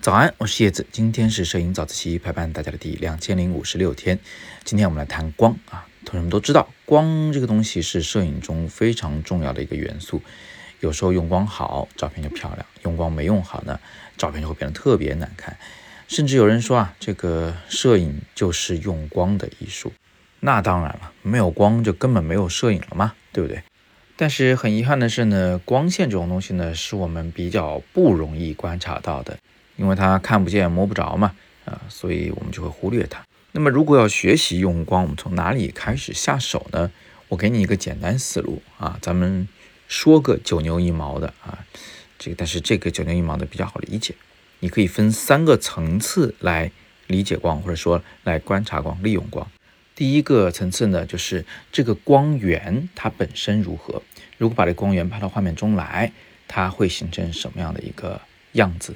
早安，我是叶子，今天是摄影早自习陪伴大家的第两千零五十六天。今天我们来谈光啊，同学们都知道，光这个东西是摄影中非常重要的一个元素。有时候用光好，照片就漂亮；用光没用好呢，照片就会变得特别难看。甚至有人说啊，这个摄影就是用光的艺术。那当然了，没有光就根本没有摄影了嘛，对不对？但是很遗憾的是呢，光线这种东西呢，是我们比较不容易观察到的。因为它看不见摸不着嘛，啊，所以我们就会忽略它。那么如果要学习用光，我们从哪里开始下手呢？我给你一个简单思路啊，咱们说个九牛一毛的啊，这个但是这个九牛一毛的比较好理解。你可以分三个层次来理解光，或者说来观察光、利用光。第一个层次呢，就是这个光源它本身如何。如果把这光源拍到画面中来，它会形成什么样的一个样子？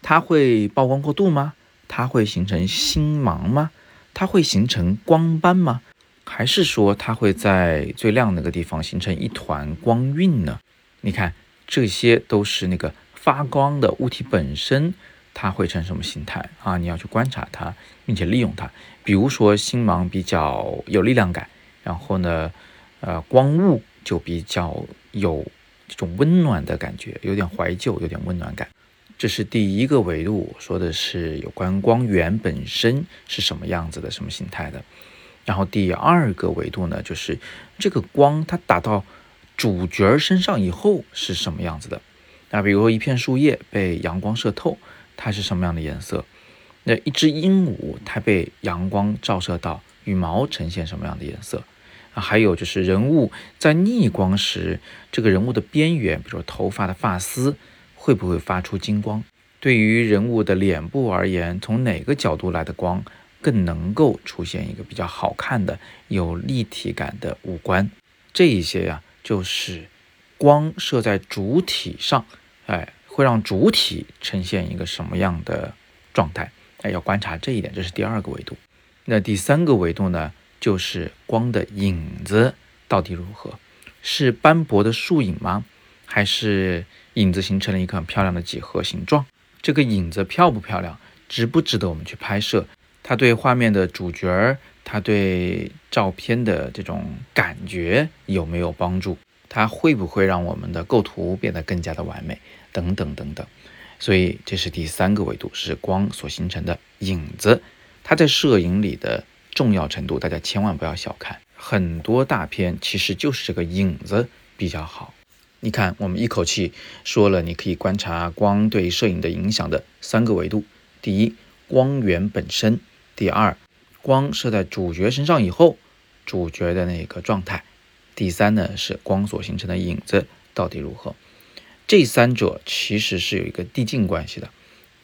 它会曝光过度吗？它会形成星芒吗？它会形成光斑吗？还是说它会在最亮那个地方形成一团光晕呢？你看，这些都是那个发光的物体本身，它会成什么形态啊？你要去观察它，并且利用它。比如说星芒比较有力量感，然后呢，呃，光雾就比较有这种温暖的感觉，有点怀旧，有点温暖感。这是第一个维度，说的是有关光源本身是什么样子的，什么形态的。然后第二个维度呢，就是这个光它打到主角身上以后是什么样子的。那比如说一片树叶被阳光射透，它是什么样的颜色？那一只鹦鹉它被阳光照射到，羽毛呈现什么样的颜色？啊，还有就是人物在逆光时，这个人物的边缘，比如说头发的发丝。会不会发出金光？对于人物的脸部而言，从哪个角度来的光更能够出现一个比较好看的、有立体感的五官？这一些呀，就是光射在主体上，哎，会让主体呈现一个什么样的状态？哎，要观察这一点，这是第二个维度。那第三个维度呢，就是光的影子到底如何？是斑驳的树影吗？还是？影子形成了一个很漂亮的几何形状，这个影子漂不漂亮，值不值得我们去拍摄？它对画面的主角儿，它对照片的这种感觉有没有帮助？它会不会让我们的构图变得更加的完美？等等等等。所以这是第三个维度，是光所形成的影子，它在摄影里的重要程度，大家千万不要小看。很多大片其实就是这个影子比较好。你看，我们一口气说了，你可以观察光对摄影的影响的三个维度：第一，光源本身；第二，光射在主角身上以后，主角的那个状态；第三呢，是光所形成的影子到底如何。这三者其实是有一个递进关系的。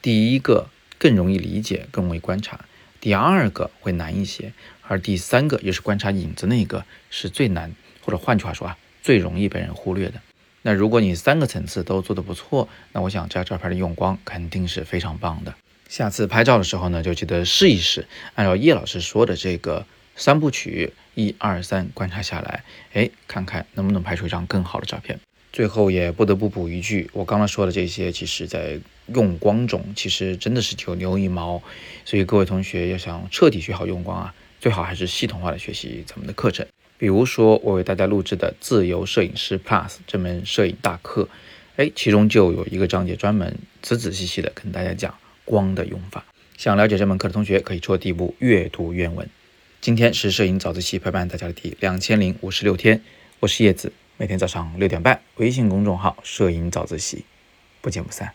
第一个更容易理解，更容易观察；第二个会难一些，而第三个也是观察影子那个是最难，或者换句话说啊，最容易被人忽略的。那如果你三个层次都做得不错，那我想这张照片的用光肯定是非常棒的。下次拍照的时候呢，就记得试一试，按照叶老师说的这个三部曲，一二三，观察下来，哎，看看能不能拍出一张更好的照片。最后也不得不补一句，我刚刚说的这些，其实在用光中，其实真的是九牛一毛。所以各位同学要想彻底学好用光啊，最好还是系统化的学习咱们的课程。比如说，我为大家录制的《自由摄影师 Plus》这门摄影大课，哎，其中就有一个章节专门仔仔细细的跟大家讲光的用法。想了解这门课的同学，可以戳第一步阅读原文。今天是摄影早自习陪伴大家的第两千零五十六天，我是叶子，每天早上六点半，微信公众号“摄影早自习”，不见不散。